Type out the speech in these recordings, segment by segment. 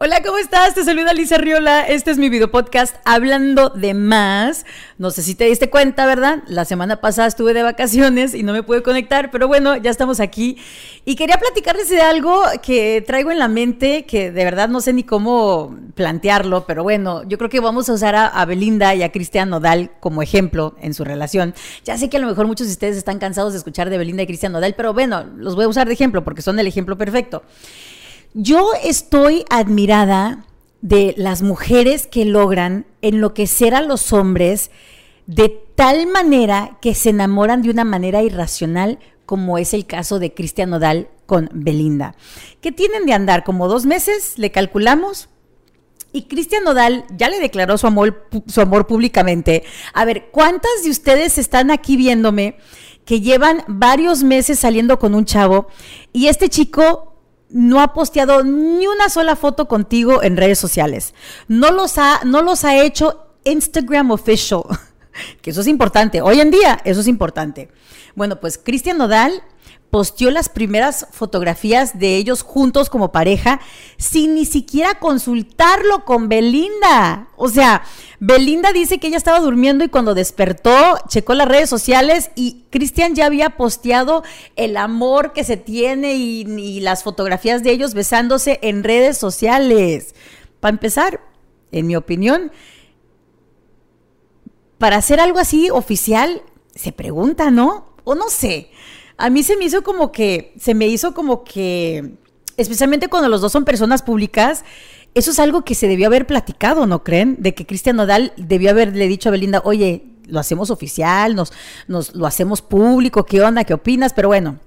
Hola, ¿cómo estás? Te saluda Lisa Riola. Este es mi video podcast Hablando de Más. No sé si te diste cuenta, ¿verdad? La semana pasada estuve de vacaciones y no me pude conectar, pero bueno, ya estamos aquí. Y quería platicarles de algo que traigo en la mente, que de verdad no sé ni cómo plantearlo, pero bueno, yo creo que vamos a usar a, Belinda y a Cristian Nodal como ejemplo en su relación. Ya sé que a lo mejor muchos de ustedes están cansados de escuchar de Belinda y Cristian Nodal, pero bueno, los voy a usar de ejemplo porque son el ejemplo perfecto. Yo estoy admirada de las mujeres que logran enloquecer a los hombres de tal manera que se enamoran de una manera irracional, como es el caso de Cristian Nodal con Belinda, que tienen de andar como dos meses, le calculamos, y Cristian Nodal ya le declaró su amor, su amor públicamente. A ver, ¿cuántas de ustedes están aquí viéndome que llevan varios meses saliendo con un chavo y este chico no ha posteado ni una sola foto contigo en redes sociales. No los ha, no los ha hecho Instagram official, que eso es importante. Hoy en día, eso es importante. Bueno, pues Cristian Nodal posteó las primeras fotografías de ellos juntos como pareja sin ni siquiera consultarlo con Belinda. O sea, Belinda dice que ella estaba durmiendo y cuando despertó checó las redes sociales y Cristian ya había posteado el amor que se tiene y, y las fotografías de ellos besándose en redes sociales. Para empezar, en mi opinión, para hacer algo así oficial, se pregunta, ¿no? O no sé a mí se me hizo como que, se me hizo como que, especialmente cuando los dos son personas públicas, eso es algo que se debió haber platicado, ¿no creen? De que Cristian Nodal debió haberle dicho a Belinda, oye, lo hacemos oficial, nos, nos lo hacemos público, ¿qué onda? ¿Qué opinas? Pero bueno,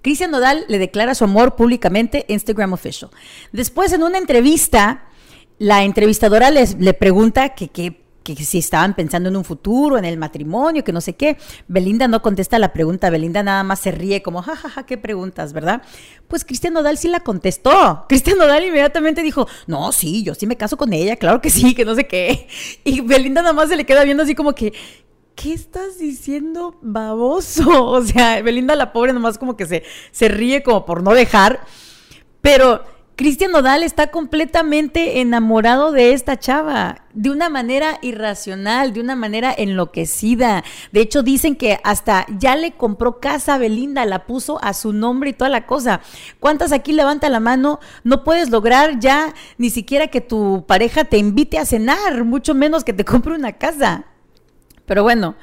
Cristian Nodal le declara su amor públicamente Instagram Official. Después, en una entrevista, la entrevistadora les, le pregunta que qué que si estaban pensando en un futuro, en el matrimonio, que no sé qué. Belinda no contesta la pregunta, Belinda nada más se ríe como, jajaja, ja, ja, qué preguntas, ¿verdad? Pues Cristian Nodal sí la contestó. Cristian Nodal inmediatamente dijo, no, sí, yo sí me caso con ella, claro que sí, que no sé qué. Y Belinda nada más se le queda viendo así como que, ¿qué estás diciendo, baboso? O sea, Belinda la pobre nomás como que se, se ríe como por no dejar. Pero Cristian Nodal está completamente enamorado de esta chava, de una manera irracional, de una manera enloquecida. De hecho, dicen que hasta ya le compró casa a Belinda, la puso a su nombre y toda la cosa. ¿Cuántas aquí levanta la mano? No puedes lograr ya ni siquiera que tu pareja te invite a cenar, mucho menos que te compre una casa. Pero bueno,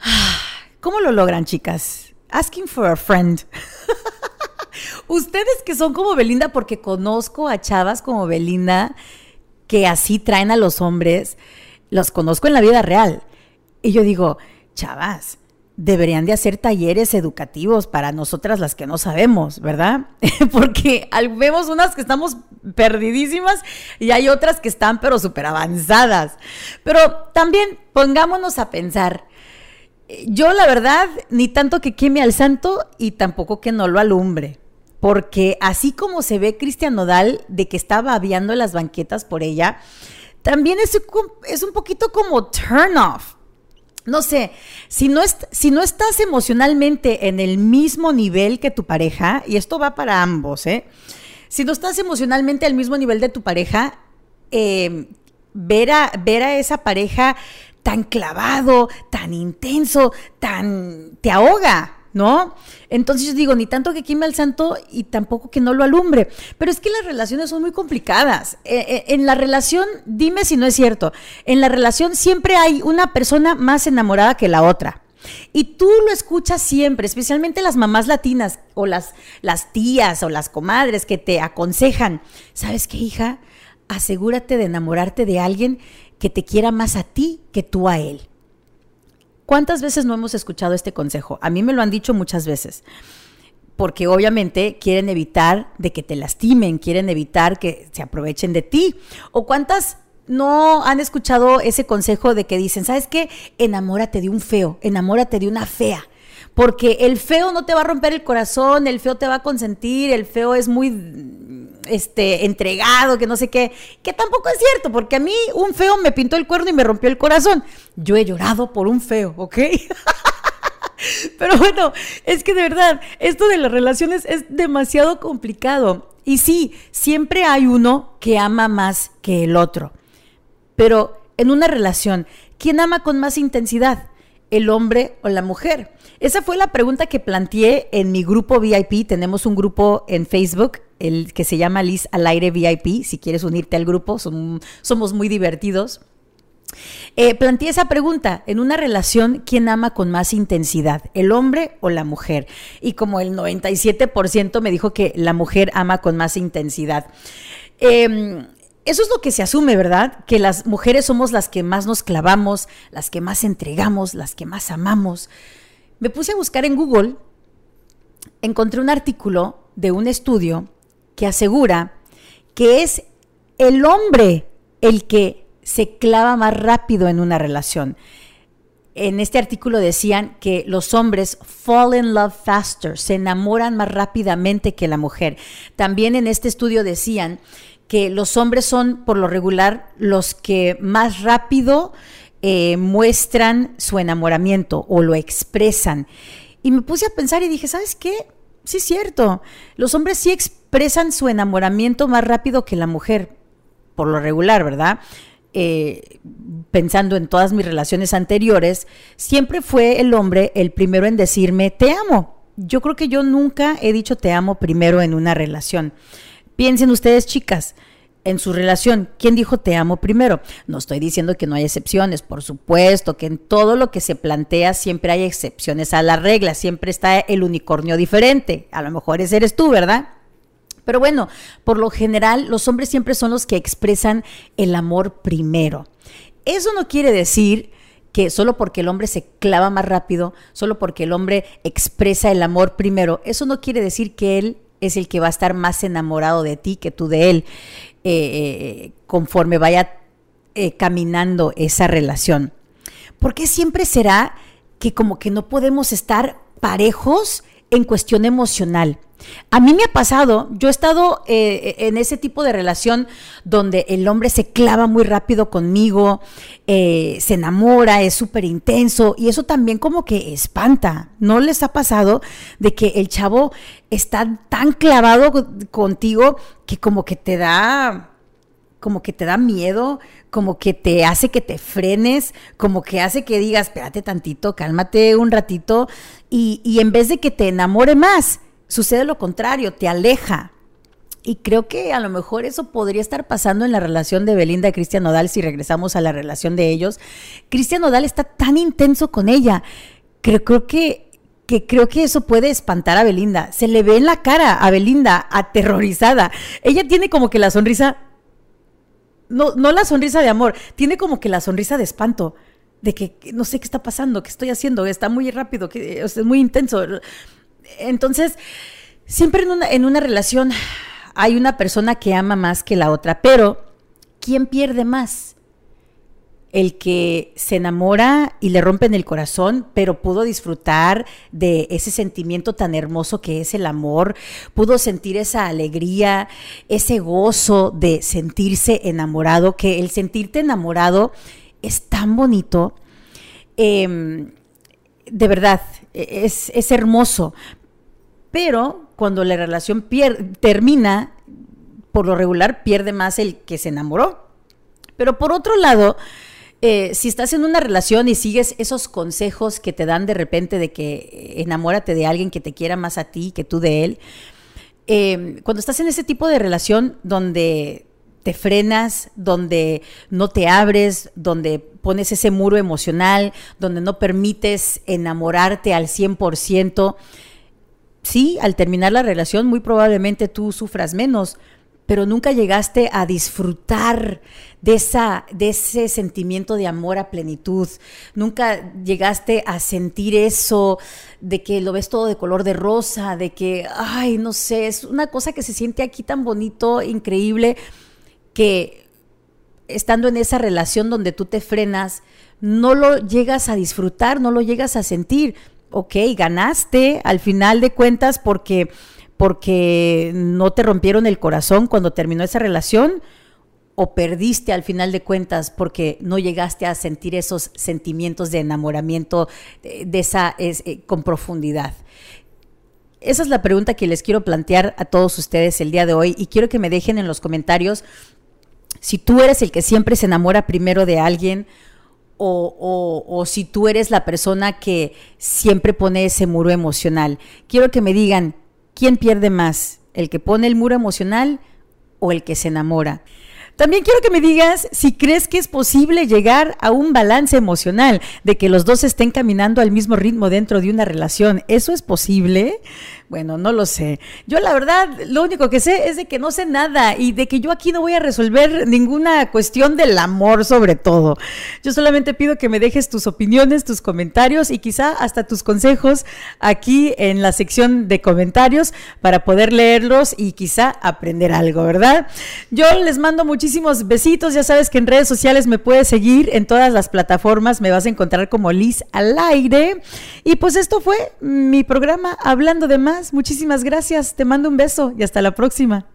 ¿cómo lo logran, chicas? Asking for a friend. Ustedes que son como Belinda, porque conozco a chavas como Belinda que así traen a los hombres, los conozco en la vida real. Y yo digo, chavas, deberían de hacer talleres educativos para nosotras las que no sabemos, ¿verdad? Porque vemos unas que estamos perdidísimas y hay otras que están pero súper avanzadas. Pero también pongámonos a pensar, yo la verdad, ni tanto que queme al santo y tampoco que no lo alumbre porque así como se ve Cristian Nodal de que estaba aviando las banquetas por ella, también es, un poquito como turn off. No sé, si no, estás emocionalmente en el mismo nivel que tu pareja, y esto va para ambos, ¿eh? Si no estás emocionalmente al mismo nivel de tu pareja, eh, ver, a, ver a esa pareja tan clavado, tan intenso, tan... te ahoga, ¿no? Entonces yo digo, ni tanto que queme al santo y tampoco que no lo alumbre. Pero es que las relaciones son muy complicadas. Eh, eh, en la relación, dime si no es cierto, en la relación siempre hay una persona más enamorada que la otra. Y tú lo escuchas siempre, especialmente las mamás latinas o las, las tías o las comadres que te aconsejan, ¿sabes qué, hija? Asegúrate de enamorarte de alguien que te quiera más a ti que tú a él. ¿Cuántas veces no hemos escuchado este consejo? A mí me lo han dicho muchas veces. Porque obviamente quieren evitar de que te lastimen, quieren evitar que se aprovechen de ti. ¿O cuántas no han escuchado ese consejo de que dicen, ¿sabes qué? Enamórate de un feo, enamórate de una fea porque el feo no te va a romper el corazón, el feo te va a consentir, el feo es muy este entregado, que no sé qué, que tampoco es cierto, porque a mí un feo me pintó el cuerno y me rompió el corazón. Yo he llorado por un feo, ¿ok? Pero bueno, es que de verdad, esto de las relaciones es demasiado complicado. Y sí, siempre hay uno que ama más que el otro. Pero en una relación, ¿quién ama con más intensidad? ¿El hombre o la mujer? Esa fue la pregunta que planteé en mi grupo VIP. Tenemos un grupo en Facebook, el que se llama Liz al aire VIP. Si quieres unirte al grupo, somos muy divertidos. Eh, planteé esa pregunta, en una relación, ¿quién ama con más intensidad, el hombre o la mujer? Y como el 97% me dijo que la mujer ama con más intensidad. Em, eso es lo que se asume, ¿verdad? Que las mujeres somos las que más nos clavamos, las que más entregamos, las que más amamos. Me puse a buscar en Google, encontré un artículo de un estudio que asegura que es el hombre el que se clava más rápido en una relación. En este artículo decían que los hombres fall in love faster, se enamoran más rápidamente que la mujer. También en este estudio decían que los hombres son por lo regular los que más rápido eh, muestran su enamoramiento o lo expresan. Y me puse a pensar y dije, ¿sabes qué? Sí es cierto, los hombres sí expresan su enamoramiento más rápido que la mujer, por lo regular, ¿verdad? Eh, pensando en todas mis relaciones anteriores, siempre fue el hombre el primero en decirme te amo. Yo creo que yo nunca he dicho te amo primero en una relación. Piensen ustedes, chicas, en su relación, ¿quién dijo te amo primero? No estoy diciendo que no hay excepciones, por supuesto que en todo lo que se plantea siempre hay excepciones a la regla, siempre está el unicornio diferente. A lo mejor ese eres tú, ¿verdad? Pero bueno, por lo general los hombres siempre son los que expresan el amor primero. Eso no quiere decir que solo porque el hombre se clava más rápido, solo porque el hombre expresa el amor primero, eso no quiere decir que él es el que va a estar más enamorado de ti que tú de él eh, eh, conforme vaya eh, caminando esa relación. ¿Por qué siempre será que como que no podemos estar parejos en cuestión emocional? A mí me ha pasado, yo he estado eh, en ese tipo de relación donde el hombre se clava muy rápido conmigo, eh, se enamora, es súper intenso y eso también como que espanta. ¿No les ha pasado de que el chavo está tan clavado contigo que como que te da como que te da miedo, como que te hace que te frenes, como que hace que digas, espérate tantito, cálmate un ratito, y, y en vez de que te enamore más, Sucede lo contrario, te aleja. Y creo que a lo mejor eso podría estar pasando en la relación de Belinda y Cristian Nodal si regresamos a la relación de ellos. Cristian Nodal está tan intenso con ella. Creo, creo que, que creo que eso puede espantar a Belinda. Se le ve en la cara a Belinda aterrorizada. Ella tiene como que la sonrisa no, no la sonrisa de amor, tiene como que la sonrisa de espanto, de que no sé qué está pasando, qué estoy haciendo, está muy rápido, es muy intenso. Entonces, siempre en una, en una relación hay una persona que ama más que la otra, pero ¿quién pierde más? el que se enamora y le rompen el corazón, pero pudo disfrutar de ese sentimiento tan hermoso que es el amor, pudo sentir esa alegría, ese gozo de sentirse enamorado, que el sentirte enamorado es tan bonito. Em, de verdad, es, es hermoso. Pero cuando la relación termina, por lo regular pierde más el que se enamoró. Pero por otro lado, eh, si estás en una relación y sigues esos consejos que te dan de repente de que enamórate de alguien que te quiera más a ti que tú de él, eh, cuando estás en ese tipo de relación donde te frenas, donde no te abres, donde pones ese muro emocional, donde no permites enamorarte al 100%, sí, al terminar la relación muy probablemente tú sufras menos, pero nunca llegaste a disfrutar de, esa, de ese sentimiento de amor a plenitud, nunca llegaste a sentir eso de que lo ves todo de color de rosa, de que, ay, no sé, es una cosa que se siente aquí tan bonito, increíble que estando en esa relación donde tú te frenas, no lo llegas a disfrutar, no lo llegas a sentir. Ok, ganaste al final de cuentas porque, porque no te rompieron el corazón cuando terminó esa relación o perdiste al final de cuentas porque no llegaste a sentir esos sentimientos de enamoramiento de, esa es, eh, con profundidad. esa es la pregunta que les quiero plantear a todos ustedes el día de hoy y quiero que me dejen en los comentarios si tú eres el que siempre se enamora primero de alguien o, o, si tú eres la persona que siempre pone ese muro emocional. Quiero que me digan, ¿quién pierde más? ¿El que pone el muro emocional o el que se enamora? También quiero que me digas si crees que es posible llegar a un balance emocional, de que los dos estén caminando al mismo ritmo dentro de una relación. ¿Eso es posible? Bueno, no lo sé. Yo la verdad, lo único que sé es de que no sé nada y de que yo aquí no voy a resolver ninguna cuestión del amor sobre todo. Yo solamente pido que me dejes tus opiniones, tus comentarios y quizá hasta tus consejos aquí en la sección de comentarios para poder leerlos y quizá aprender algo, ¿verdad? Yo les mando muchísimos besitos. Ya sabes que en redes sociales me puedes seguir en todas las plataformas. Me vas a encontrar como Liz al aire. Y pues esto fue mi programa Hablando de Muchísimas gracias. Te mando un beso y hasta la próxima.